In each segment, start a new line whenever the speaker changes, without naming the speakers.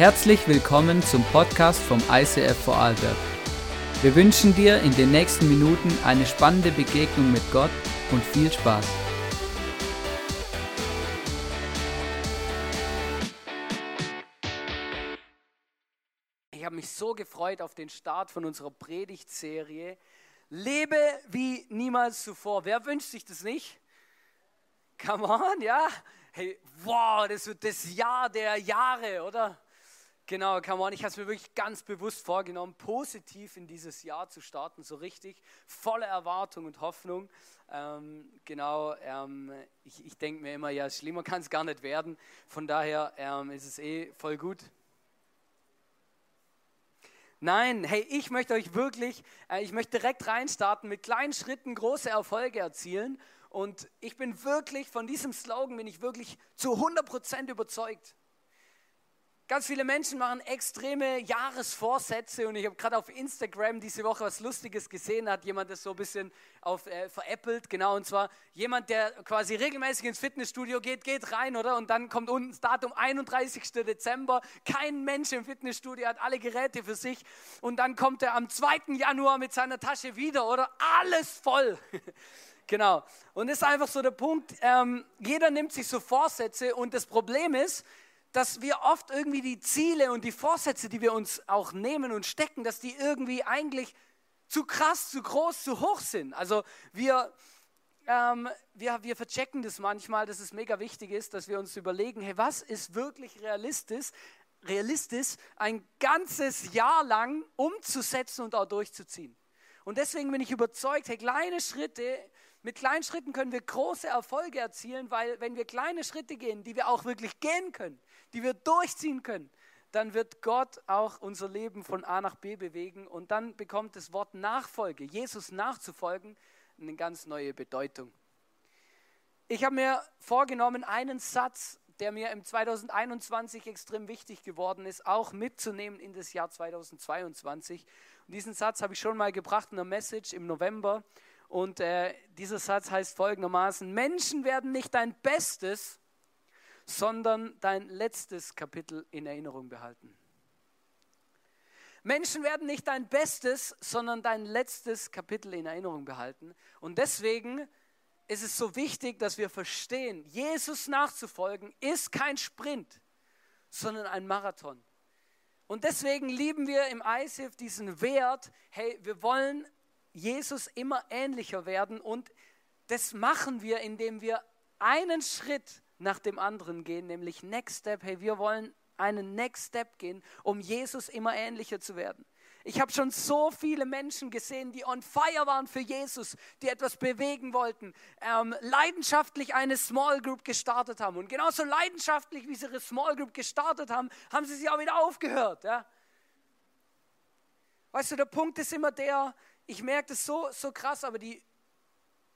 Herzlich willkommen zum Podcast vom ICF Vorarlberg. Wir wünschen dir in den nächsten Minuten eine spannende Begegnung mit Gott und viel Spaß.
Ich habe mich so gefreut auf den Start von unserer Predigtserie. Lebe wie niemals zuvor. Wer wünscht sich das nicht? Come on, ja? Hey, wow, das wird das Jahr der Jahre, oder? Genau, come on, ich habe es mir wirklich ganz bewusst vorgenommen, positiv in dieses Jahr zu starten, so richtig, voller Erwartung und Hoffnung. Ähm, genau, ähm, ich, ich denke mir immer, ja, schlimmer kann es gar nicht werden. Von daher ähm, ist es eh voll gut. Nein, hey, ich möchte euch wirklich, äh, ich möchte direkt reinstarten, mit kleinen Schritten große Erfolge erzielen. Und ich bin wirklich, von diesem Slogan bin ich wirklich zu 100% überzeugt. Ganz viele Menschen machen extreme Jahresvorsätze und ich habe gerade auf Instagram diese Woche was Lustiges gesehen, hat jemand das so ein bisschen auf, äh, veräppelt, genau, und zwar jemand, der quasi regelmäßig ins Fitnessstudio geht, geht rein, oder? Und dann kommt unten das Datum 31. Dezember, kein Mensch im Fitnessstudio hat alle Geräte für sich und dann kommt er am 2. Januar mit seiner Tasche wieder, oder? Alles voll. Genau. Und das ist einfach so der Punkt, ähm, jeder nimmt sich so Vorsätze und das Problem ist, dass wir oft irgendwie die Ziele und die Vorsätze, die wir uns auch nehmen und stecken, dass die irgendwie eigentlich zu krass, zu groß, zu hoch sind. Also wir, ähm, wir, wir verchecken das manchmal, dass es mega wichtig ist, dass wir uns überlegen, hey, was ist wirklich realistisch, realistisch ein ganzes Jahr lang umzusetzen und auch durchzuziehen. Und deswegen bin ich überzeugt, hey, kleine Schritte mit kleinen Schritten können wir große Erfolge erzielen, weil wenn wir kleine Schritte gehen, die wir auch wirklich gehen können, die wir durchziehen können, dann wird Gott auch unser Leben von A nach B bewegen und dann bekommt das Wort Nachfolge, Jesus nachzufolgen, eine ganz neue Bedeutung. Ich habe mir vorgenommen, einen Satz, der mir im 2021 extrem wichtig geworden ist, auch mitzunehmen in das Jahr 2022. Und diesen Satz habe ich schon mal gebracht in der Message im November. Und äh, dieser Satz heißt folgendermaßen, Menschen werden nicht dein Bestes, sondern dein letztes Kapitel in Erinnerung behalten. Menschen werden nicht dein Bestes, sondern dein letztes Kapitel in Erinnerung behalten. Und deswegen ist es so wichtig, dass wir verstehen, Jesus nachzufolgen ist kein Sprint, sondern ein Marathon. Und deswegen lieben wir im ISIF diesen Wert, hey, wir wollen Jesus immer ähnlicher werden und das machen wir, indem wir einen Schritt nach dem anderen gehen, nämlich Next Step. Hey, wir wollen einen Next Step gehen, um Jesus immer ähnlicher zu werden. Ich habe schon so viele Menschen gesehen, die on fire waren für Jesus, die etwas bewegen wollten, ähm, leidenschaftlich eine Small Group gestartet haben. Und genauso leidenschaftlich, wie sie ihre Small Group gestartet haben, haben sie sie auch wieder aufgehört. Ja? Weißt du, der Punkt ist immer der, ich merke das so, so krass, aber die,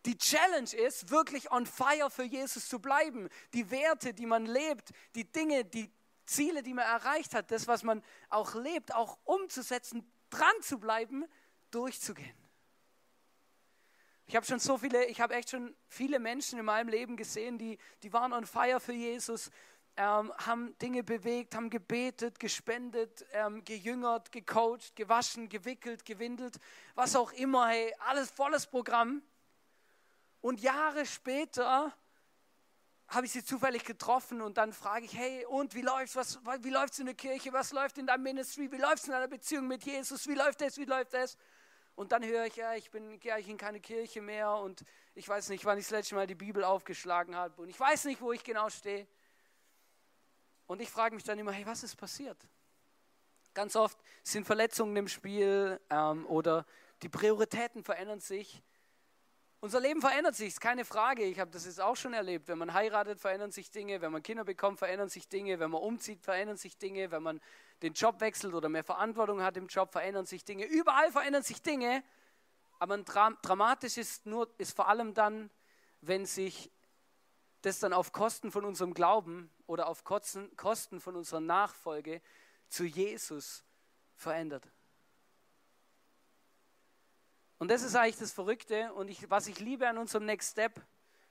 die Challenge ist, wirklich on fire für Jesus zu bleiben. Die Werte, die man lebt, die Dinge, die Ziele, die man erreicht hat, das, was man auch lebt, auch umzusetzen, dran zu bleiben, durchzugehen. Ich habe schon so viele, ich habe echt schon viele Menschen in meinem Leben gesehen, die, die waren on fire für Jesus, ähm, haben Dinge bewegt, haben gebetet, gespendet, ähm, gejüngert, gecoacht, gewaschen, gewickelt, gewindelt, was auch immer, hey, alles volles Programm. Und Jahre später habe ich sie zufällig getroffen und dann frage ich, hey, und wie läuft's? Was, wie läuft's in der Kirche? Was läuft in deinem Ministry? Wie läuft's in deiner Beziehung mit Jesus? Wie läuft das? Wie läuft das? Und dann höre ich, ja, ich bin gehe ich in keine Kirche mehr und ich weiß nicht, wann ich das letzte Mal die Bibel aufgeschlagen habe und ich weiß nicht, wo ich genau stehe. Und ich frage mich dann immer, hey, was ist passiert? Ganz oft sind Verletzungen im Spiel ähm, oder die Prioritäten verändern sich. Unser Leben verändert sich, ist keine Frage. Ich habe das jetzt auch schon erlebt. Wenn man heiratet, verändern sich Dinge. Wenn man Kinder bekommt, verändern sich Dinge. Wenn man umzieht, verändern sich Dinge. Wenn man den Job wechselt oder mehr Verantwortung hat im Job, verändern sich Dinge. Überall verändern sich Dinge. Aber dramatisch ist, nur, ist vor allem dann, wenn sich das dann auf Kosten von unserem Glauben oder auf Kosten von unserer Nachfolge zu Jesus verändert. Und das ist eigentlich das Verrückte und ich, was ich liebe an unserem Next Step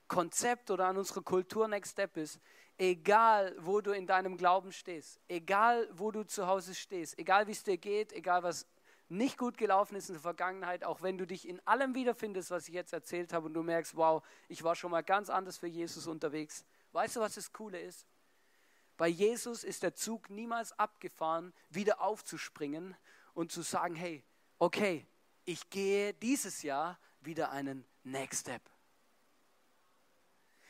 Konzept oder an unserer Kultur Next Step ist, egal wo du in deinem Glauben stehst, egal wo du zu Hause stehst, egal wie es dir geht, egal was nicht gut gelaufen ist in der Vergangenheit, auch wenn du dich in allem wiederfindest, was ich jetzt erzählt habe und du merkst, wow, ich war schon mal ganz anders für Jesus unterwegs. Weißt du, was das Coole ist? Bei Jesus ist der Zug niemals abgefahren, wieder aufzuspringen und zu sagen, hey, okay, ich gehe dieses Jahr wieder einen Next Step.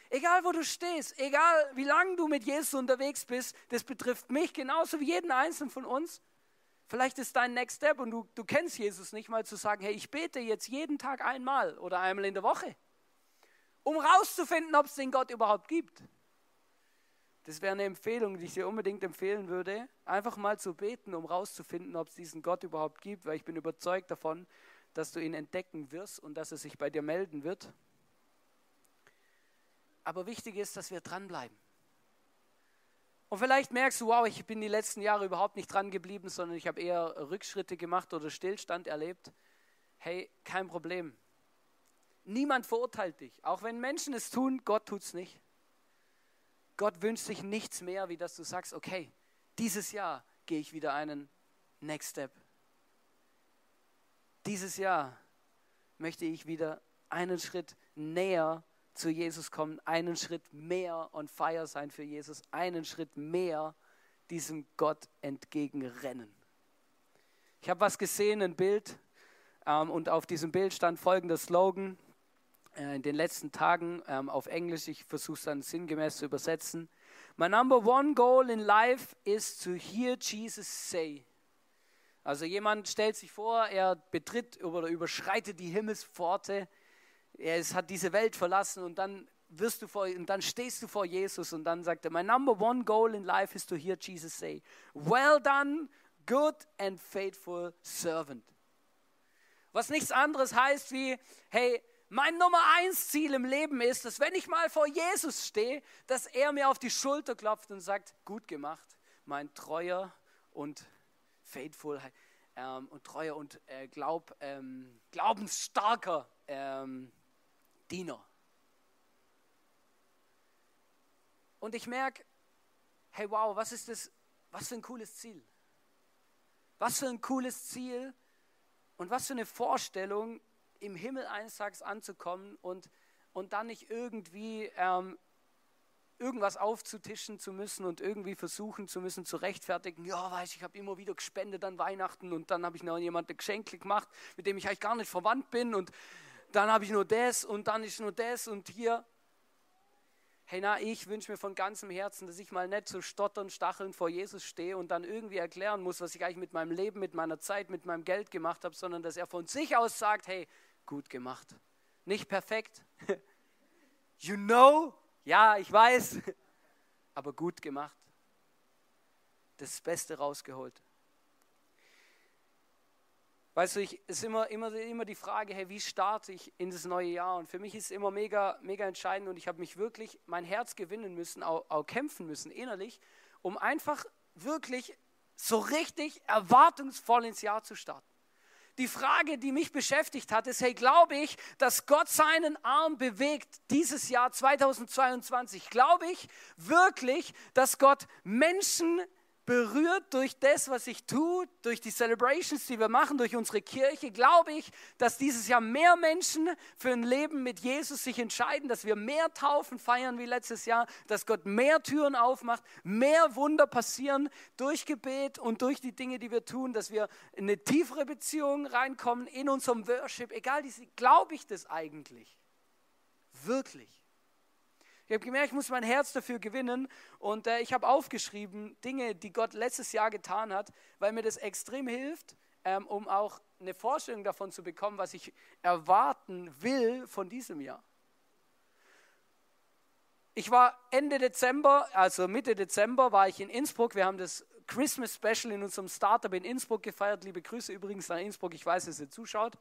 Egal wo du stehst, egal wie lange du mit Jesus unterwegs bist, das betrifft mich genauso wie jeden Einzelnen von uns. Vielleicht ist dein Next Step und du, du kennst Jesus nicht mal zu sagen, hey, ich bete jetzt jeden Tag einmal oder einmal in der Woche, um rauszufinden, ob es den Gott überhaupt gibt. Das wäre eine Empfehlung, die ich dir unbedingt empfehlen würde, einfach mal zu beten, um rauszufinden, ob es diesen Gott überhaupt gibt, weil ich bin überzeugt davon, dass du ihn entdecken wirst und dass er sich bei dir melden wird. Aber wichtig ist, dass wir dranbleiben. Und vielleicht merkst du, wow, ich bin die letzten Jahre überhaupt nicht dran geblieben, sondern ich habe eher Rückschritte gemacht oder Stillstand erlebt. Hey, kein Problem. Niemand verurteilt dich. Auch wenn Menschen es tun, Gott tut es nicht. Gott wünscht sich nichts mehr, wie dass du sagst, okay, dieses Jahr gehe ich wieder einen Next Step. Dieses Jahr möchte ich wieder einen Schritt näher zu Jesus kommen, einen Schritt mehr on fire sein für Jesus, einen Schritt mehr diesem Gott entgegenrennen. Ich habe was gesehen, ein Bild, ähm, und auf diesem Bild stand folgender Slogan in den letzten Tagen ähm, auf Englisch. Ich versuche es dann sinngemäß zu übersetzen. My number one goal in life is to hear Jesus say. Also jemand stellt sich vor, er betritt oder überschreitet die Himmelspforte er ist, hat diese Welt verlassen und dann wirst du vor, und dann stehst du vor Jesus und dann sagt er, my number one goal in life is to hear Jesus say, well done, good and faithful servant. Was nichts anderes heißt wie, hey, mein Nummer eins Ziel im Leben ist, dass wenn ich mal vor Jesus stehe, dass er mir auf die Schulter klopft und sagt, gut gemacht, mein treuer und faithful ähm, und treuer und äh, glaub, ähm, glaubensstarker ähm, Diener. Und ich merke, hey wow, was ist das, was für ein cooles Ziel. Was für ein cooles Ziel und was für eine Vorstellung, im Himmel eines Tages anzukommen und, und dann nicht irgendwie ähm, irgendwas aufzutischen zu müssen und irgendwie versuchen zu müssen zu rechtfertigen, ja, weiß ich, ich habe immer wieder gespendet an Weihnachten und dann habe ich noch jemand ein Geschenk gemacht, mit dem ich eigentlich gar nicht verwandt bin und dann habe ich nur das und dann ist nur das und hier. Hey, na, ich wünsche mir von ganzem Herzen, dass ich mal nicht so stottern, stacheln vor Jesus stehe und dann irgendwie erklären muss, was ich eigentlich mit meinem Leben, mit meiner Zeit, mit meinem Geld gemacht habe, sondern dass er von sich aus sagt, hey, gut gemacht. Nicht perfekt. You know? Ja, ich weiß. Aber gut gemacht. Das Beste rausgeholt. Weißt du, ich, ist immer, immer, immer die Frage, hey, wie starte ich in das neue Jahr? Und für mich ist es immer mega, mega entscheidend und ich habe mich wirklich mein Herz gewinnen müssen, auch, auch kämpfen müssen innerlich, um einfach wirklich so richtig erwartungsvoll ins Jahr zu starten. Die Frage, die mich beschäftigt hat, ist, hey, glaube ich, dass Gott seinen Arm bewegt dieses Jahr 2022? Glaube ich wirklich, dass Gott Menschen berührt durch das, was ich tue, durch die Celebrations, die wir machen, durch unsere Kirche, glaube ich, dass dieses Jahr mehr Menschen für ein Leben mit Jesus sich entscheiden, dass wir mehr Taufen feiern wie letztes Jahr, dass Gott mehr Türen aufmacht, mehr Wunder passieren durch Gebet und durch die Dinge, die wir tun, dass wir in eine tiefere Beziehung reinkommen in unserem Worship. Egal, glaube ich das eigentlich? Wirklich? Ich habe gemerkt, ich muss mein Herz dafür gewinnen und äh, ich habe aufgeschrieben Dinge, die Gott letztes Jahr getan hat, weil mir das extrem hilft, ähm, um auch eine Vorstellung davon zu bekommen, was ich erwarten will von diesem Jahr. Ich war Ende Dezember, also Mitte Dezember, war ich in Innsbruck. Wir haben das Christmas Special in unserem Startup in Innsbruck gefeiert. Liebe Grüße übrigens nach Innsbruck. Ich weiß, dass ihr zuschaut.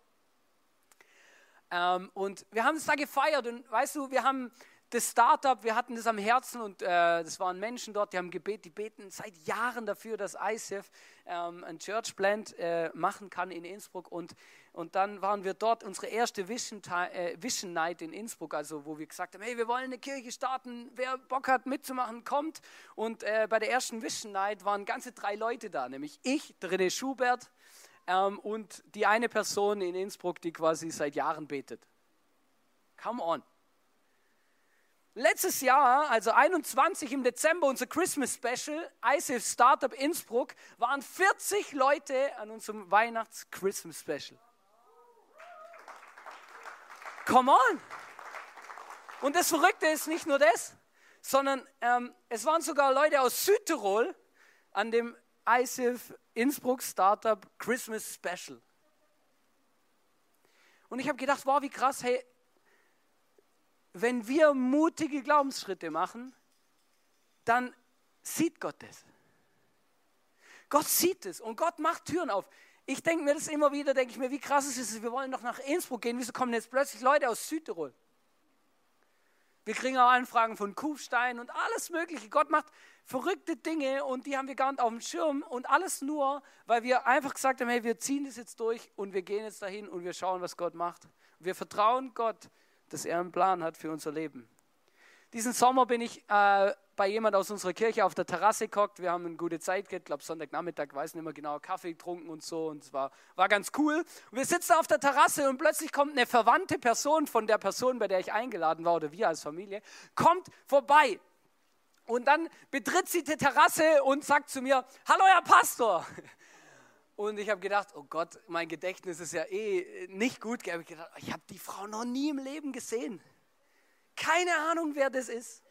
Ähm, und wir haben es da gefeiert und weißt du, wir haben das Startup, wir hatten das am Herzen und äh, das waren Menschen dort, die haben gebeten, die beten seit Jahren dafür, dass ICF ähm, ein Church Plant äh, machen kann in Innsbruck und Und dann waren wir dort, unsere erste Vision, äh, Vision Night in Innsbruck, also wo wir gesagt haben, hey, wir wollen eine Kirche starten, wer Bock hat mitzumachen, kommt. Und äh, bei der ersten Vision Night waren ganze drei Leute da, nämlich ich, René Schubert ähm, und die eine Person in Innsbruck, die quasi seit Jahren betet. Come on. Letztes Jahr, also 21 im Dezember, unser Christmas Special, ICF Startup Innsbruck, waren 40 Leute an unserem Weihnachts-Christmas Special. Come on! Und das Verrückte ist nicht nur das, sondern ähm, es waren sogar Leute aus Südtirol an dem ICF Innsbruck Startup Christmas Special. Und ich habe gedacht, wow, wie krass, hey, wenn wir mutige Glaubensschritte machen, dann sieht Gott das. Gott sieht es und Gott macht Türen auf. Ich denke mir das immer wieder, denke ich mir, wie krass ist es, wir wollen doch nach Innsbruck gehen, wieso kommen jetzt plötzlich Leute aus Südtirol? Wir kriegen auch Anfragen von Kufstein und alles Mögliche. Gott macht verrückte Dinge und die haben wir gar nicht auf dem Schirm und alles nur, weil wir einfach gesagt haben, hey, wir ziehen das jetzt durch und wir gehen jetzt dahin und wir schauen, was Gott macht. Wir vertrauen Gott, dass er einen Plan hat für unser Leben. Diesen Sommer bin ich äh, bei jemand aus unserer Kirche auf der Terrasse gehockt. Wir haben eine gute Zeit gehabt, glaube Sonntagnachmittag, weiß nicht mehr genau, Kaffee getrunken und so. Und es war, war ganz cool. Und wir sitzen auf der Terrasse und plötzlich kommt eine verwandte Person von der Person, bei der ich eingeladen war, oder wir als Familie, kommt vorbei. Und dann betritt sie die Terrasse und sagt zu mir, hallo Herr Pastor. Und ich habe gedacht, oh Gott, mein Gedächtnis ist ja eh nicht gut. Ich habe gedacht, ich habe die Frau noch nie im Leben gesehen. Keine Ahnung, wer das ist.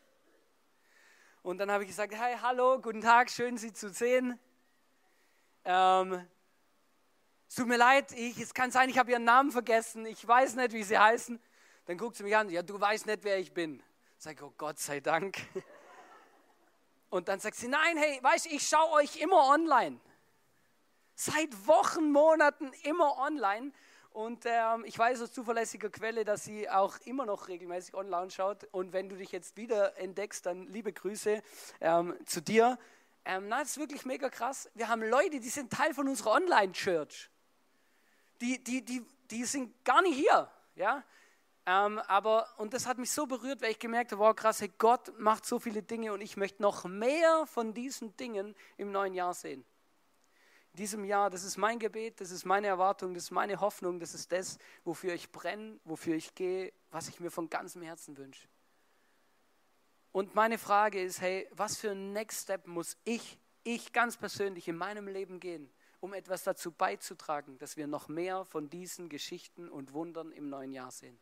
Und dann habe ich gesagt, hi, hallo, guten Tag, schön Sie zu sehen. Ähm, es tut mir leid, ich, es kann sein, ich habe Ihren Namen vergessen, ich weiß nicht, wie Sie heißen. Dann guckt sie mich an, ja, du weißt nicht, wer ich bin. Sag ich, oh Gott sei Dank. Und dann sagt sie, nein, hey, weißt du, ich schaue euch immer online. Seit Wochen, Monaten immer online. Und ähm, ich weiß aus zuverlässiger Quelle, dass sie auch immer noch regelmäßig online schaut. Und wenn du dich jetzt wieder entdeckst, dann liebe Grüße ähm, zu dir. Ähm, na, das ist wirklich mega krass. Wir haben Leute, die sind Teil von unserer Online-Church. Die, die, die, die sind gar nicht hier. Ja? Ähm, aber, und das hat mich so berührt, weil ich gemerkt habe, wow, krass, hey, Gott macht so viele Dinge und ich möchte noch mehr von diesen Dingen im neuen Jahr sehen in diesem Jahr, das ist mein Gebet, das ist meine Erwartung, das ist meine Hoffnung, das ist das, wofür ich brenne, wofür ich gehe, was ich mir von ganzem Herzen wünsche. Und meine Frage ist, hey, was für ein Next Step muss ich, ich ganz persönlich in meinem Leben gehen, um etwas dazu beizutragen, dass wir noch mehr von diesen Geschichten und Wundern im neuen Jahr sehen?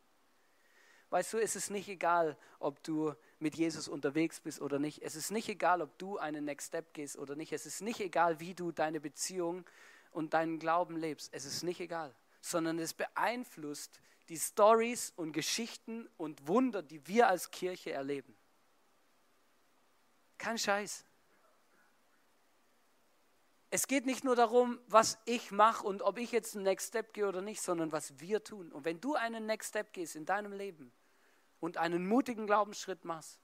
Weißt du, es ist nicht egal, ob du mit Jesus unterwegs bist oder nicht. Es ist nicht egal, ob du einen Next Step gehst oder nicht. Es ist nicht egal, wie du deine Beziehung und deinen Glauben lebst. Es ist nicht egal, sondern es beeinflusst die Stories und Geschichten und Wunder, die wir als Kirche erleben. Kein Scheiß. Es geht nicht nur darum, was ich mache und ob ich jetzt einen Next Step gehe oder nicht, sondern was wir tun. Und wenn du einen Next Step gehst in deinem Leben, und einen mutigen Glaubensschritt machst,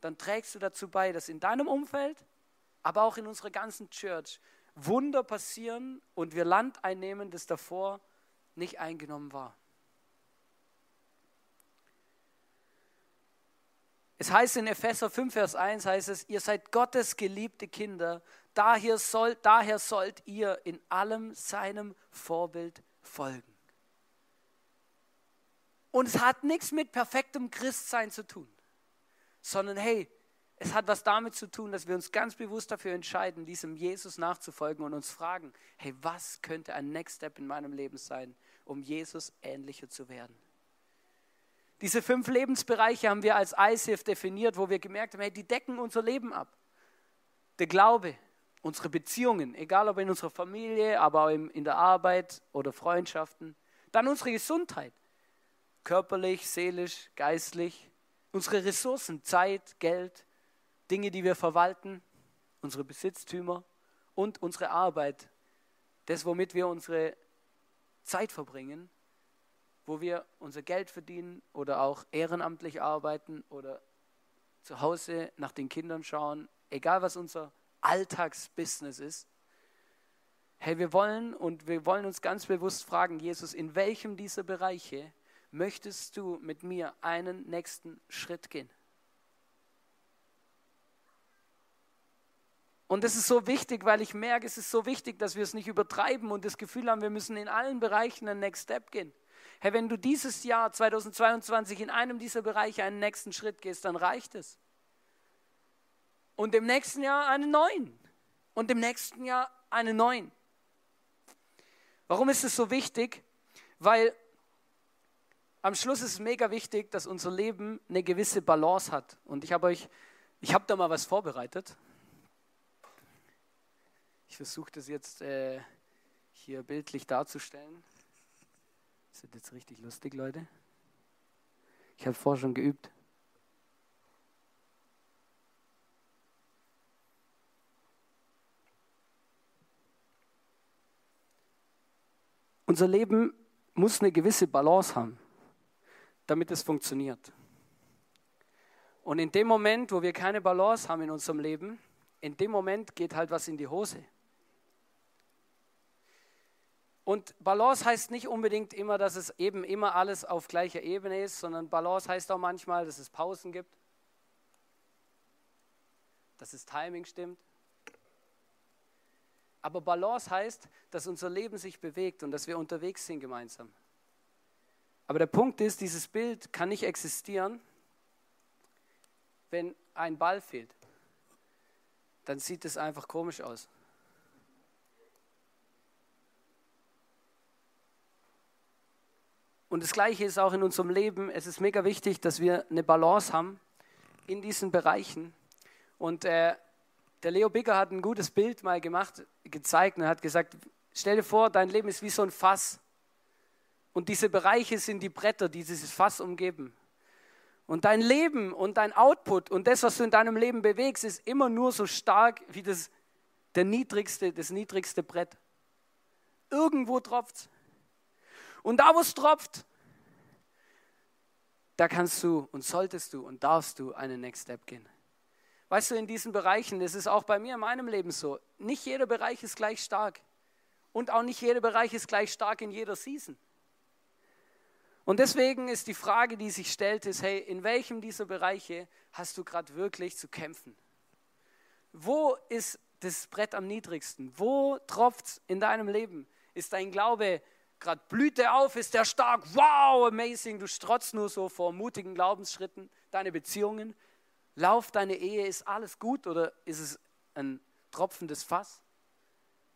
dann trägst du dazu bei, dass in deinem Umfeld, aber auch in unserer ganzen Church Wunder passieren und wir Land einnehmen, das davor nicht eingenommen war. Es heißt in Epheser 5, Vers 1, heißt es, ihr seid Gottes geliebte Kinder, daher, soll, daher sollt ihr in allem seinem Vorbild folgen. Und es hat nichts mit perfektem Christsein zu tun, sondern hey, es hat was damit zu tun, dass wir uns ganz bewusst dafür entscheiden, diesem Jesus nachzufolgen und uns fragen, hey, was könnte ein Next Step in meinem Leben sein, um Jesus ähnlicher zu werden? Diese fünf Lebensbereiche haben wir als ICF definiert, wo wir gemerkt haben, hey, die decken unser Leben ab. Der Glaube, unsere Beziehungen, egal ob in unserer Familie, aber auch in der Arbeit oder Freundschaften. Dann unsere Gesundheit körperlich, seelisch, geistlich, unsere Ressourcen, Zeit, Geld, Dinge, die wir verwalten, unsere Besitztümer und unsere Arbeit, das, womit wir unsere Zeit verbringen, wo wir unser Geld verdienen oder auch ehrenamtlich arbeiten oder zu Hause nach den Kindern schauen, egal was unser Alltagsbusiness ist. Hey, wir wollen und wir wollen uns ganz bewusst fragen, Jesus, in welchem dieser Bereiche möchtest du mit mir einen nächsten Schritt gehen? Und das ist so wichtig, weil ich merke, es ist so wichtig, dass wir es nicht übertreiben und das Gefühl haben, wir müssen in allen Bereichen einen Next Step gehen. Hey, wenn du dieses Jahr 2022 in einem dieser Bereiche einen nächsten Schritt gehst, dann reicht es. Und im nächsten Jahr einen neuen. Und im nächsten Jahr einen neuen. Warum ist es so wichtig? Weil am Schluss ist es mega wichtig, dass unser Leben eine gewisse Balance hat. Und ich habe euch, ich habe da mal was vorbereitet. Ich versuche das jetzt äh, hier bildlich darzustellen. Das wird jetzt richtig lustig, Leute. Ich habe vorher schon geübt. Unser Leben muss eine gewisse Balance haben, damit es funktioniert. Und in dem Moment, wo wir keine Balance haben in unserem Leben, in dem Moment geht halt was in die Hose. Und Balance heißt nicht unbedingt immer, dass es eben immer alles auf gleicher Ebene ist, sondern Balance heißt auch manchmal, dass es Pausen gibt, dass das Timing stimmt. Aber Balance heißt, dass unser Leben sich bewegt und dass wir unterwegs sind gemeinsam. Aber der Punkt ist, dieses Bild kann nicht existieren, wenn ein Ball fehlt. Dann sieht es einfach komisch aus. Und das Gleiche ist auch in unserem Leben. Es ist mega wichtig, dass wir eine Balance haben in diesen Bereichen. Und äh, der Leo Bigger hat ein gutes Bild mal gemacht, gezeigt und hat gesagt, stell dir vor, dein Leben ist wie so ein Fass. Und diese Bereiche sind die Bretter, die dieses Fass umgeben. Und dein Leben und dein Output und das, was du in deinem Leben bewegst, ist immer nur so stark wie das, der niedrigste, das niedrigste Brett. Irgendwo tropft. Und da, wo es tropft, da kannst du und solltest du und darfst du einen Next Step gehen. Weißt du, in diesen Bereichen, das ist auch bei mir in meinem Leben so, nicht jeder Bereich ist gleich stark. Und auch nicht jeder Bereich ist gleich stark in jeder Season. Und deswegen ist die Frage, die sich stellt, ist, hey, in welchem dieser Bereiche hast du gerade wirklich zu kämpfen? Wo ist das Brett am niedrigsten? Wo tropft in deinem Leben? Ist dein Glaube gerade blüht er auf, ist der stark, wow, amazing, du strotzt nur so vor mutigen Glaubensschritten, deine Beziehungen. Lauf deine Ehe, ist alles gut oder ist es ein tropfendes Fass?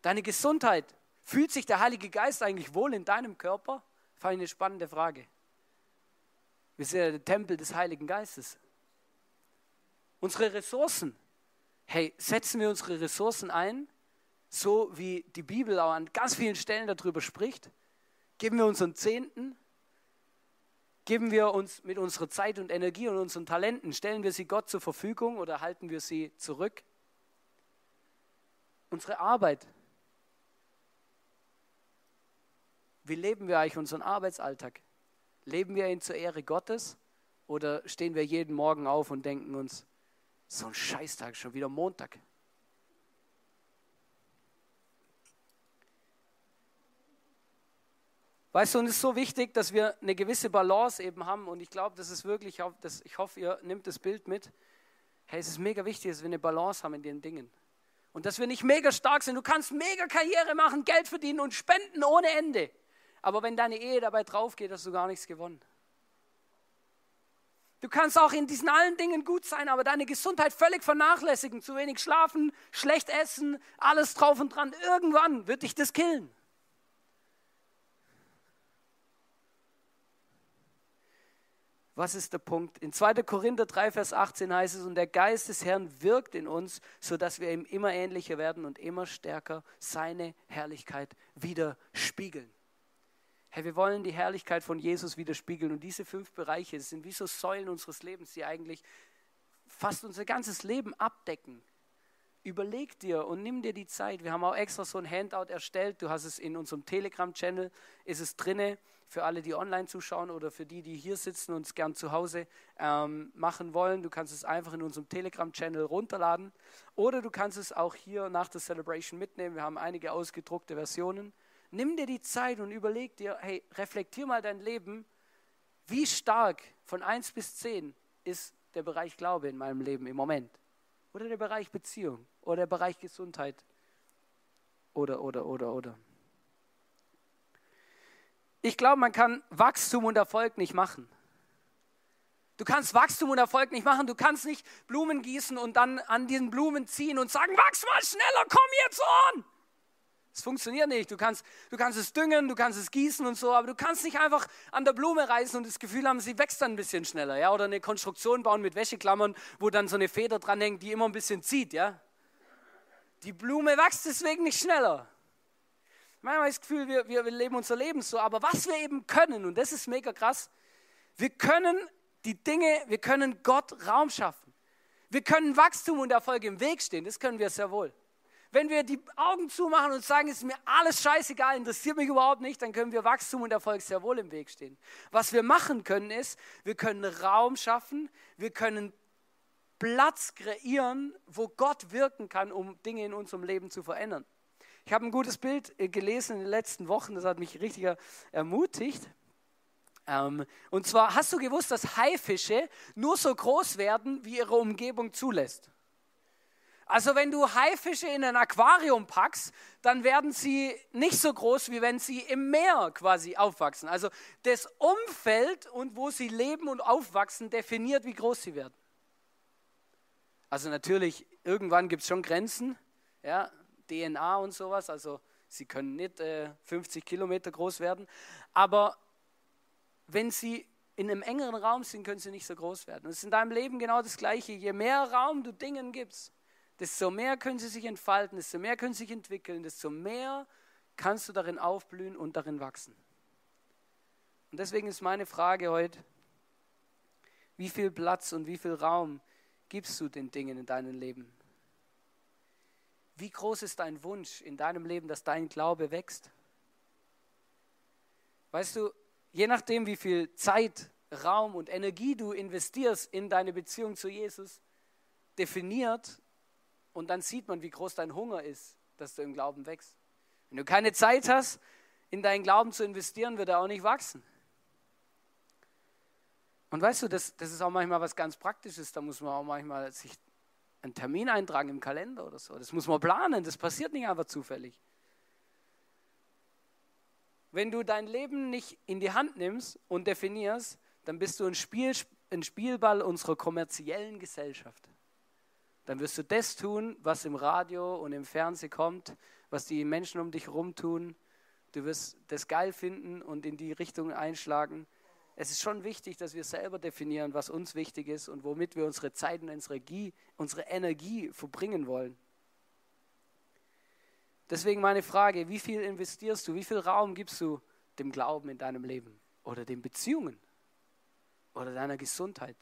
Deine Gesundheit, fühlt sich der Heilige Geist eigentlich wohl in deinem Körper? Fand ich eine spannende Frage. Wir sind ja der Tempel des Heiligen Geistes. Unsere Ressourcen, hey, setzen wir unsere Ressourcen ein, so wie die Bibel auch an ganz vielen Stellen darüber spricht? Geben wir unseren Zehnten? Geben wir uns mit unserer Zeit und Energie und unseren Talenten, stellen wir sie Gott zur Verfügung oder halten wir sie zurück? Unsere Arbeit. Wie leben wir eigentlich unseren Arbeitsalltag? Leben wir ihn zur Ehre Gottes oder stehen wir jeden Morgen auf und denken uns, so ein Scheißtag, schon wieder Montag? Weißt du, und es ist so wichtig, dass wir eine gewisse Balance eben haben. Und ich glaube, das ist wirklich, ich hoffe, ihr nehmt das Bild mit. Hey, es ist mega wichtig, dass wir eine Balance haben in den Dingen. Und dass wir nicht mega stark sind. Du kannst mega Karriere machen, Geld verdienen und spenden ohne Ende. Aber wenn deine Ehe dabei drauf geht, hast du gar nichts gewonnen. Du kannst auch in diesen allen Dingen gut sein, aber deine Gesundheit völlig vernachlässigen, zu wenig schlafen, schlecht essen, alles drauf und dran. Irgendwann wird dich das killen. Was ist der Punkt? In 2. Korinther 3, Vers 18 heißt es, und der Geist des Herrn wirkt in uns, sodass wir ihm immer ähnlicher werden und immer stärker seine Herrlichkeit widerspiegeln. Hey, wir wollen die Herrlichkeit von Jesus widerspiegeln und diese fünf Bereiche sind wie so Säulen unseres Lebens, die eigentlich fast unser ganzes Leben abdecken. überleg dir und nimm dir die Zeit. Wir haben auch extra so ein Handout erstellt. Du hast es in unserem Telegram-Channel, ist es drinne für alle, die online zuschauen oder für die, die hier sitzen und es gern zu Hause ähm, machen wollen. Du kannst es einfach in unserem Telegram-Channel runterladen oder du kannst es auch hier nach der Celebration mitnehmen. Wir haben einige ausgedruckte Versionen. Nimm dir die Zeit und überleg dir, hey, reflektier mal dein Leben. Wie stark von 1 bis 10 ist der Bereich Glaube in meinem Leben im Moment? Oder der Bereich Beziehung? Oder der Bereich Gesundheit? Oder, oder, oder, oder. Ich glaube, man kann Wachstum und Erfolg nicht machen. Du kannst Wachstum und Erfolg nicht machen. Du kannst nicht Blumen gießen und dann an diesen Blumen ziehen und sagen, wachs mal schneller, komm jetzt on. Es funktioniert nicht. Du kannst, du kannst es düngen, du kannst es gießen und so, aber du kannst nicht einfach an der Blume reißen und das Gefühl haben, sie wächst dann ein bisschen schneller. Ja? Oder eine Konstruktion bauen mit Wäscheklammern, wo dann so eine Feder dranhängt, die immer ein bisschen zieht. Ja? Die Blume wächst deswegen nicht schneller. Manchmal ich das Gefühl, wir, wir, wir leben unser Leben so. Aber was wir eben können, und das ist mega krass, wir können die Dinge, wir können Gott Raum schaffen. Wir können Wachstum und Erfolg im Weg stehen, das können wir sehr wohl. Wenn wir die Augen zumachen und sagen, es ist mir alles scheißegal, interessiert mich überhaupt nicht, dann können wir Wachstum und Erfolg sehr wohl im Weg stehen. Was wir machen können ist, wir können Raum schaffen, wir können Platz kreieren, wo Gott wirken kann, um Dinge in unserem Leben zu verändern. Ich habe ein gutes Bild äh, gelesen in den letzten Wochen, das hat mich richtig ermutigt. Ähm, und zwar, hast du gewusst, dass Haifische nur so groß werden, wie ihre Umgebung zulässt? Also wenn du Haifische in ein Aquarium packst, dann werden sie nicht so groß, wie wenn sie im Meer quasi aufwachsen. Also das Umfeld und wo sie leben und aufwachsen definiert, wie groß sie werden. Also natürlich, irgendwann gibt es schon Grenzen, ja, DNA und sowas, also sie können nicht äh, 50 Kilometer groß werden, aber wenn sie in einem engeren Raum sind, können sie nicht so groß werden. Und es ist in deinem Leben genau das Gleiche. Je mehr Raum du Dingen gibst, desto mehr können sie sich entfalten, desto mehr können sie sich entwickeln, desto mehr kannst du darin aufblühen und darin wachsen. Und deswegen ist meine Frage heute, wie viel Platz und wie viel Raum gibst du den Dingen in deinem Leben? Wie groß ist dein Wunsch in deinem Leben, dass dein Glaube wächst? Weißt du, je nachdem, wie viel Zeit, Raum und Energie du investierst in deine Beziehung zu Jesus, definiert, und dann sieht man, wie groß dein Hunger ist, dass du im Glauben wächst. Wenn du keine Zeit hast, in deinen Glauben zu investieren, wird er auch nicht wachsen. Und weißt du, das, das ist auch manchmal was ganz Praktisches. Da muss man auch manchmal sich einen Termin eintragen im Kalender oder so. Das muss man planen. Das passiert nicht einfach zufällig. Wenn du dein Leben nicht in die Hand nimmst und definierst, dann bist du ein, Spiel, ein Spielball unserer kommerziellen Gesellschaft dann wirst du das tun, was im Radio und im Fernsehen kommt, was die Menschen um dich herum tun. Du wirst das geil finden und in die Richtung einschlagen. Es ist schon wichtig, dass wir selber definieren, was uns wichtig ist und womit wir unsere Zeit und unsere Energie, unsere Energie verbringen wollen. Deswegen meine Frage, wie viel investierst du, wie viel Raum gibst du dem Glauben in deinem Leben oder den Beziehungen oder deiner Gesundheit?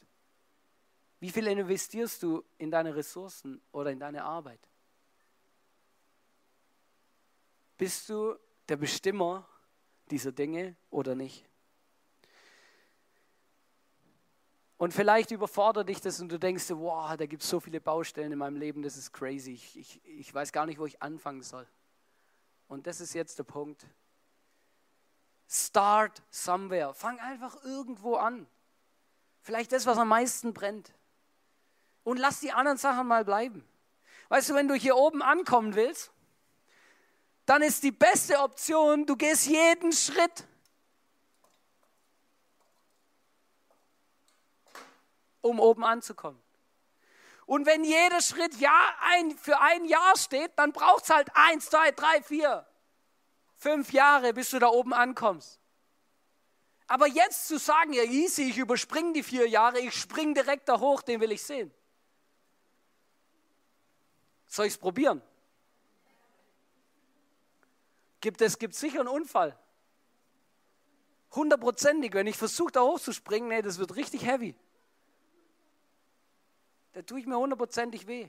Wie viel investierst du in deine Ressourcen oder in deine Arbeit? Bist du der Bestimmer dieser Dinge oder nicht? Und vielleicht überfordert dich das und du denkst, wow, da gibt es so viele Baustellen in meinem Leben, das ist crazy. Ich, ich, ich weiß gar nicht, wo ich anfangen soll. Und das ist jetzt der Punkt. Start somewhere. Fang einfach irgendwo an. Vielleicht das, was am meisten brennt und lass die anderen Sachen mal bleiben. Weißt du, wenn du hier oben ankommen willst, dann ist die beste Option, du gehst jeden Schritt. um oben anzukommen. Und wenn jeder Schritt ja ein, für ein Jahr steht, dann braucht es halt eins, zwei, drei, vier, fünf Jahre, bis du da oben ankommst. Aber jetzt zu sagen, ja easy, ich überspringe die vier Jahre, ich springe direkt da hoch, den will ich sehen. Soll ich es probieren? Gibt es gibt sicher einen Unfall. Hundertprozentig, wenn ich versuche, da hochzuspringen, nee, das wird richtig heavy. Da tue ich mir hundertprozentig weh.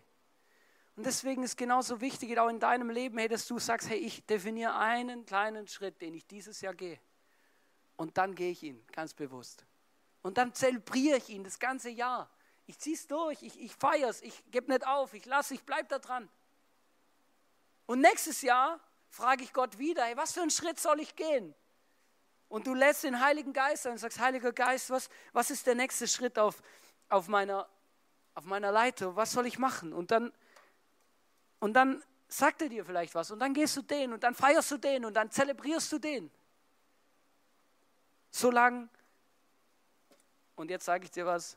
Und deswegen ist genauso wichtig, auch in deinem Leben, hey, dass du sagst, hey, ich definiere einen kleinen Schritt, den ich dieses Jahr gehe. Und dann gehe ich ihn ganz bewusst. Und dann zelebriere ich ihn das ganze Jahr. Ich ziehe es durch, ich, ich feiere es, ich gebe nicht auf, ich lasse, ich bleibe da dran. Und nächstes Jahr frage ich Gott wieder, hey, was für einen Schritt soll ich gehen? Und du lässt den Heiligen Geist ein und sagst, Heiliger Geist, was, was ist der nächste Schritt auf, auf, meiner, auf meiner Leiter? Was soll ich machen? Und dann, und dann sagt er dir vielleicht was und dann gehst du den und dann feierst du den und dann zelebrierst du den. Solange, und jetzt sage ich dir was,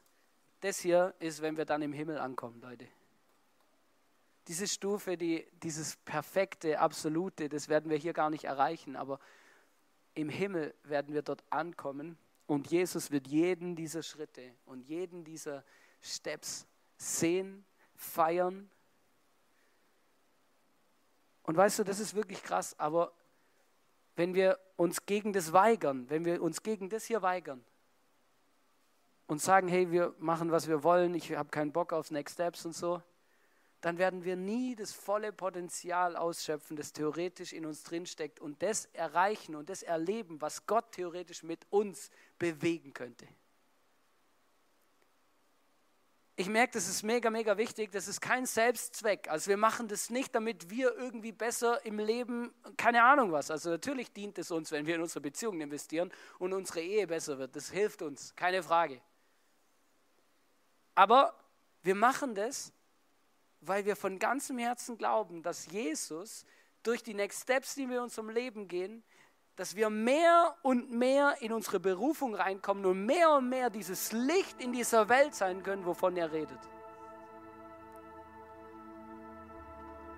das hier ist, wenn wir dann im Himmel ankommen, Leute. Diese Stufe, die, dieses perfekte, absolute, das werden wir hier gar nicht erreichen, aber im Himmel werden wir dort ankommen und Jesus wird jeden dieser Schritte und jeden dieser Steps sehen, feiern. Und weißt du, das ist wirklich krass, aber wenn wir uns gegen das weigern, wenn wir uns gegen das hier weigern, und sagen, hey, wir machen, was wir wollen, ich habe keinen Bock auf Next Steps und so, dann werden wir nie das volle Potenzial ausschöpfen, das theoretisch in uns drinsteckt und das erreichen und das erleben, was Gott theoretisch mit uns bewegen könnte. Ich merke, das ist mega, mega wichtig. Das ist kein Selbstzweck. Also wir machen das nicht, damit wir irgendwie besser im Leben, keine Ahnung was. Also natürlich dient es uns, wenn wir in unsere Beziehungen investieren und unsere Ehe besser wird. Das hilft uns, keine Frage. Aber wir machen das, weil wir von ganzem Herzen glauben, dass Jesus durch die Next Steps, die wir in unserem Leben gehen, dass wir mehr und mehr in unsere Berufung reinkommen und mehr und mehr dieses Licht in dieser Welt sein können, wovon er redet.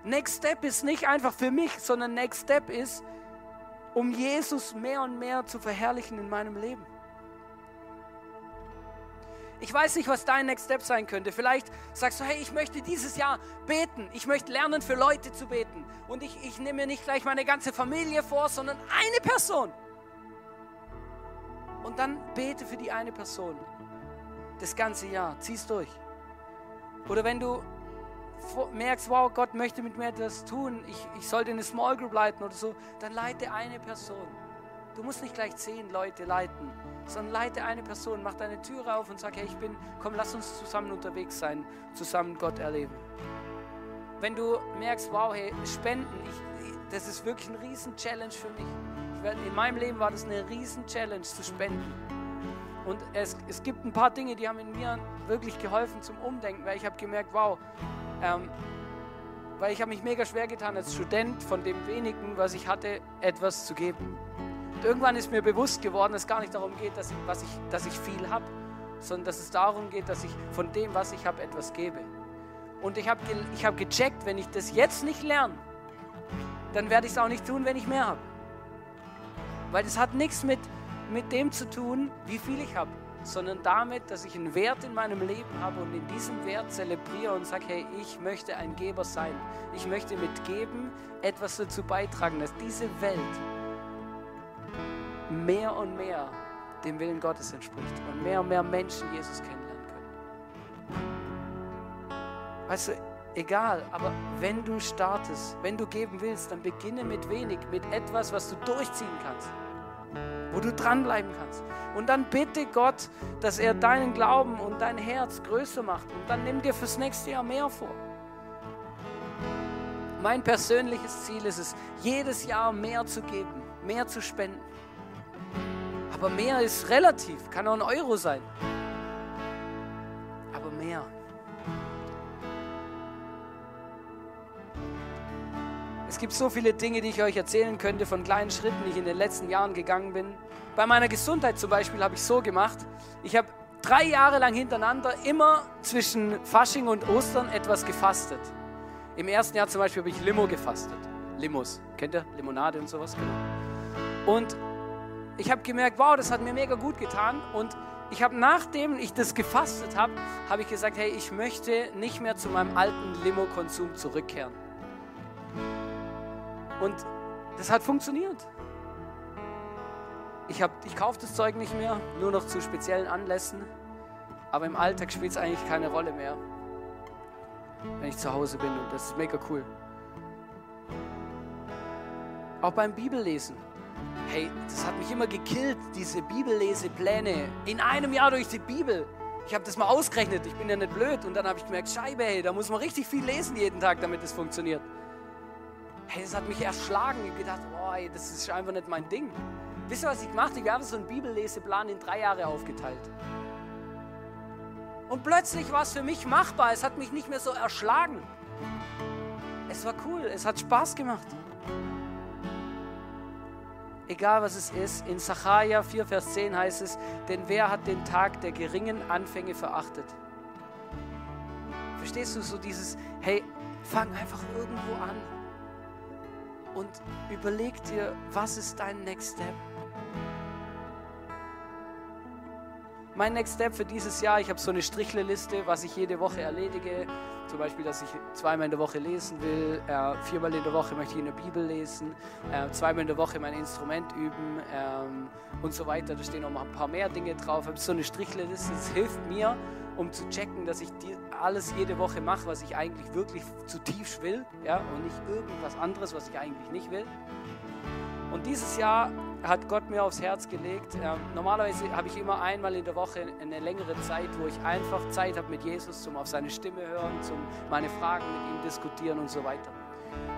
Next Step ist nicht einfach für mich, sondern Next Step ist, um Jesus mehr und mehr zu verherrlichen in meinem Leben. Ich weiß nicht, was dein Next Step sein könnte. Vielleicht sagst du, hey, ich möchte dieses Jahr beten. Ich möchte lernen, für Leute zu beten. Und ich, ich nehme mir nicht gleich meine ganze Familie vor, sondern eine Person. Und dann bete für die eine Person. Das ganze Jahr. Zieh es durch. Oder wenn du merkst, wow, Gott möchte mit mir etwas tun, ich, ich sollte eine Small Group leiten oder so, dann leite eine Person. Du musst nicht gleich zehn Leute leiten sondern leite eine Person, mach deine Türe auf und sag, hey, ich bin, komm, lass uns zusammen unterwegs sein, zusammen Gott erleben. Wenn du merkst, wow, hey, Spenden, ich, das ist wirklich ein Riesen-Challenge für mich. Werd, in meinem Leben war das eine Riesen-Challenge zu spenden. Und es, es gibt ein paar Dinge, die haben in mir wirklich geholfen zum Umdenken, weil ich habe gemerkt, wow, ähm, weil ich habe mich mega schwer getan als Student von dem wenigen, was ich hatte, etwas zu geben. Und irgendwann ist mir bewusst geworden, dass es gar nicht darum geht, dass ich, was ich, dass ich viel habe, sondern dass es darum geht, dass ich von dem, was ich habe, etwas gebe. Und ich habe ich hab gecheckt, wenn ich das jetzt nicht lerne, dann werde ich es auch nicht tun, wenn ich mehr habe. Weil das hat nichts mit, mit dem zu tun, wie viel ich habe, sondern damit, dass ich einen Wert in meinem Leben habe und in diesem Wert zelebriere und sage, hey, ich möchte ein Geber sein. Ich möchte mit Geben etwas dazu beitragen, dass diese Welt mehr und mehr dem Willen Gottes entspricht und mehr und mehr Menschen Jesus kennenlernen können. Weißt du, egal, aber wenn du startest, wenn du geben willst, dann beginne mit wenig, mit etwas, was du durchziehen kannst, wo du dranbleiben kannst. Und dann bitte Gott, dass er deinen Glauben und dein Herz größer macht. Und dann nimm dir fürs nächste Jahr mehr vor. Mein persönliches Ziel ist es, jedes Jahr mehr zu geben, mehr zu spenden. Aber mehr ist relativ, kann auch ein Euro sein. Aber mehr. Es gibt so viele Dinge, die ich euch erzählen könnte von kleinen Schritten, die ich in den letzten Jahren gegangen bin. Bei meiner Gesundheit zum Beispiel habe ich so gemacht. Ich habe drei Jahre lang hintereinander immer zwischen Fasching und Ostern etwas gefastet. Im ersten Jahr zum Beispiel habe ich Limo gefastet. Limos, kennt ihr? Limonade und sowas, genau. Und ich habe gemerkt, wow, das hat mir mega gut getan. Und ich habe, nachdem ich das gefastet habe, habe ich gesagt, hey, ich möchte nicht mehr zu meinem alten Limo-Konsum zurückkehren. Und das hat funktioniert. Ich, ich kaufe das Zeug nicht mehr, nur noch zu speziellen Anlässen. Aber im Alltag spielt es eigentlich keine Rolle mehr. wenn ich zu Hause bin und das ist mega cool. Auch beim Bibellesen. Hey, das hat mich immer gekillt, diese Bibellesepläne. In einem Jahr durch die Bibel. Ich habe das mal ausgerechnet, ich bin ja nicht blöd. Und dann habe ich gemerkt, Scheibe, hey, da muss man richtig viel lesen jeden Tag, damit es funktioniert. Hey, das hat mich erschlagen. Ich habe gedacht, boah, ey, das ist einfach nicht mein Ding. Wisst ihr, was ich gemacht habe? Ich habe so einen Bibelleseplan in drei Jahre aufgeteilt. Und plötzlich war es für mich machbar. Es hat mich nicht mehr so erschlagen. Es war cool, es hat Spaß gemacht. Egal was es ist, in Sacharja 4, Vers 10 heißt es, denn wer hat den Tag der geringen Anfänge verachtet? Verstehst du so dieses, hey, fang einfach irgendwo an und überleg dir, was ist dein Next Step? Mein Next Step für dieses Jahr, ich habe so eine Strichleliste, was ich jede Woche erledige. Zum Beispiel, dass ich zweimal in der Woche lesen will, äh, viermal in der Woche möchte ich in der Bibel lesen, äh, zweimal in der Woche mein Instrument üben ähm, und so weiter. Da stehen noch mal ein paar mehr Dinge drauf. Ich habe so eine Strichleliste, das hilft mir, um zu checken, dass ich alles jede Woche mache, was ich eigentlich wirklich zutiefst will ja, und nicht irgendwas anderes, was ich eigentlich nicht will. Und dieses Jahr hat Gott mir aufs Herz gelegt. Ähm, normalerweise habe ich immer einmal in der Woche eine längere Zeit, wo ich einfach Zeit habe mit Jesus, zum auf seine Stimme hören, zum meine Fragen mit ihm diskutieren und so weiter.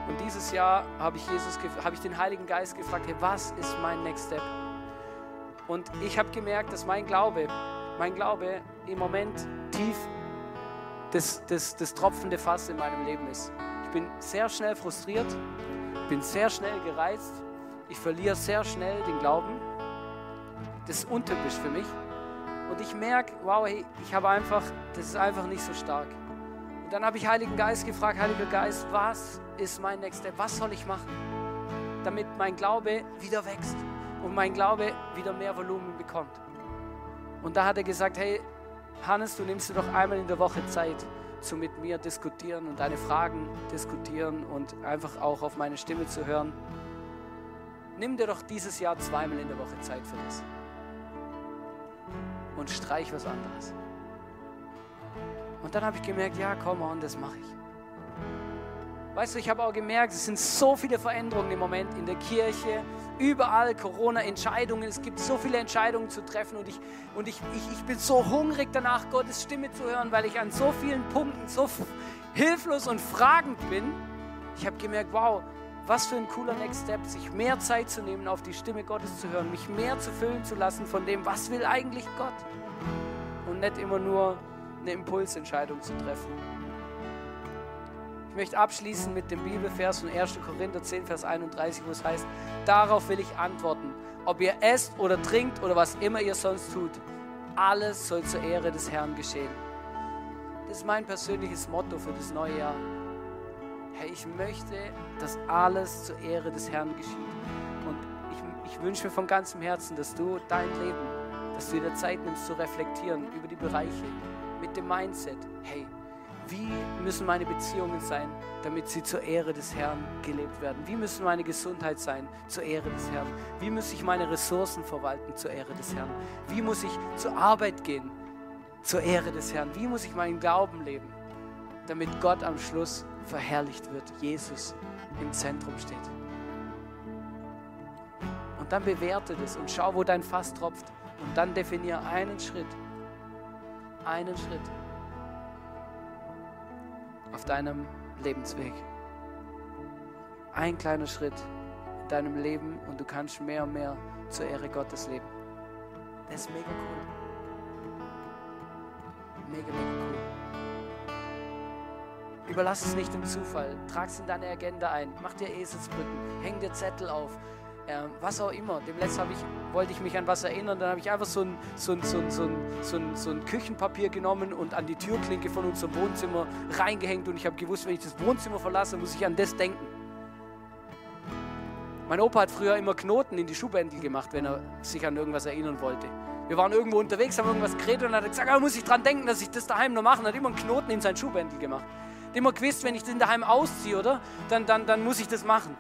Und dieses Jahr habe ich Jesus, habe ich den Heiligen Geist gefragt, hey, was ist mein Next Step? Und ich habe gemerkt, dass mein Glaube, mein Glaube im Moment tief das, das, das tropfende Fass in meinem Leben ist. Ich bin sehr schnell frustriert, bin sehr schnell gereizt ich verliere sehr schnell den Glauben. Das ist untypisch für mich. Und ich merke, wow, hey, ich habe einfach, das ist einfach nicht so stark. Und dann habe ich Heiligen Geist gefragt, Heiliger Geist, was ist mein Next? Was soll ich machen, damit mein Glaube wieder wächst und mein Glaube wieder mehr Volumen bekommt? Und da hat er gesagt, hey, Hannes, du nimmst dir doch einmal in der Woche Zeit, zu mit mir diskutieren und deine Fragen diskutieren und einfach auch auf meine Stimme zu hören nimm dir doch dieses Jahr zweimal in der Woche Zeit für das. Und streich was anderes. Und dann habe ich gemerkt, ja, komm on, das mache ich. Weißt du, ich habe auch gemerkt, es sind so viele Veränderungen im Moment in der Kirche, überall Corona-Entscheidungen, es gibt so viele Entscheidungen zu treffen und, ich, und ich, ich, ich bin so hungrig danach, Gottes Stimme zu hören, weil ich an so vielen Punkten so hilflos und fragend bin. Ich habe gemerkt, wow, was für ein cooler Next Step, sich mehr Zeit zu nehmen, auf die Stimme Gottes zu hören, mich mehr zu füllen zu lassen von dem, was will eigentlich Gott? Und nicht immer nur eine Impulsentscheidung zu treffen. Ich möchte abschließen mit dem Bibelvers von 1. Korinther 10, Vers 31, wo es heißt, darauf will ich antworten, ob ihr esst oder trinkt oder was immer ihr sonst tut, alles soll zur Ehre des Herrn geschehen. Das ist mein persönliches Motto für das neue Jahr. Herr, ich möchte, dass alles zur Ehre des Herrn geschieht. Und ich, ich wünsche mir von ganzem Herzen, dass du dein Leben, dass du dir Zeit nimmst zu reflektieren über die Bereiche mit dem Mindset, hey, wie müssen meine Beziehungen sein, damit sie zur Ehre des Herrn gelebt werden? Wie müssen meine Gesundheit sein zur Ehre des Herrn? Wie muss ich meine Ressourcen verwalten zur Ehre des Herrn? Wie muss ich zur Arbeit gehen zur Ehre des Herrn? Wie muss ich meinen Glauben leben, damit Gott am Schluss verherrlicht wird, Jesus im Zentrum steht. Und dann bewerte das und schau, wo dein Fass tropft. Und dann definiere einen Schritt, einen Schritt auf deinem Lebensweg. Ein kleiner Schritt in deinem Leben und du kannst mehr und mehr zur Ehre Gottes leben. Das ist mega cool. Mega, mega cool. Überlass es nicht dem Zufall. Trag es in deine Agenda ein. Mach dir Eselsbrücken. Häng dir Zettel auf. Ähm, was auch immer. Demnächst ich, wollte ich mich an was erinnern. Dann habe ich einfach so ein, so, ein, so, ein, so, so, ein, Küchenpapier genommen und an die Türklinke von unserem Wohnzimmer reingehängt. Und ich habe gewusst, wenn ich das Wohnzimmer verlasse, muss ich an das denken. Mein Opa hat früher immer Knoten in die Schuhbändel gemacht, wenn er sich an irgendwas erinnern wollte. Wir waren irgendwo unterwegs, haben irgendwas geredet und hat gesagt, ah, muss ich dran denken, dass ich das daheim noch mache. Er hat immer einen Knoten in sein Schuhbändel gemacht immer gewusst, wenn ich den daheim ausziehe, oder? Dann, dann, dann muss ich das machen.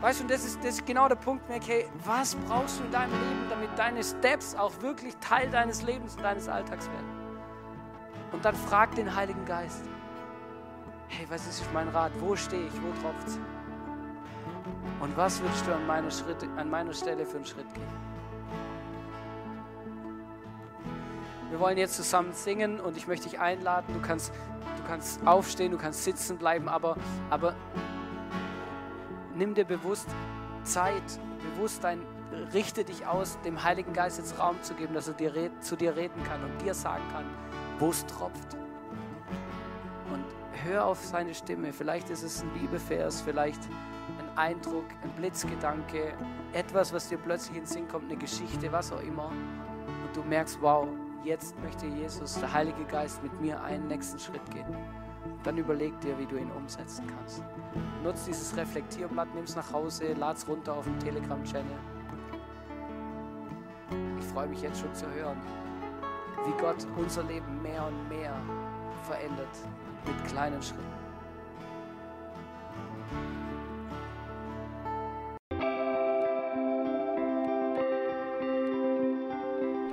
Weißt du, das ist, das ist genau der Punkt, okay, was brauchst du in deinem Leben, damit deine Steps auch wirklich Teil deines Lebens und deines Alltags werden? Und dann frag den Heiligen Geist, hey, was ist mein Rat? Wo stehe ich? Wo tropft's? Und was würdest du an meiner, Schritt, an meiner Stelle für einen Schritt gehen? Wir wollen jetzt zusammen singen und ich möchte dich einladen. Du kannst, du kannst aufstehen, du kannst sitzen bleiben, aber, aber nimm dir bewusst Zeit, bewusst dein, richte dich aus, dem Heiligen Geist jetzt Raum zu geben, dass er dir, zu dir reden kann und dir sagen kann, wo es tropft. Und hör auf seine Stimme. Vielleicht ist es ein Liebevers, vielleicht ein Eindruck, ein Blitzgedanke, etwas, was dir plötzlich in den Sinn kommt, eine Geschichte, was auch immer. Und du merkst, wow, jetzt möchte Jesus, der Heilige Geist, mit mir einen nächsten Schritt gehen. Dann überleg dir, wie du ihn umsetzen kannst. Nutz dieses Reflektierblatt, nimm es nach Hause, lad es runter auf dem Telegram-Channel. Ich freue mich jetzt schon zu hören, wie Gott unser Leben mehr und mehr verändert mit kleinen Schritten.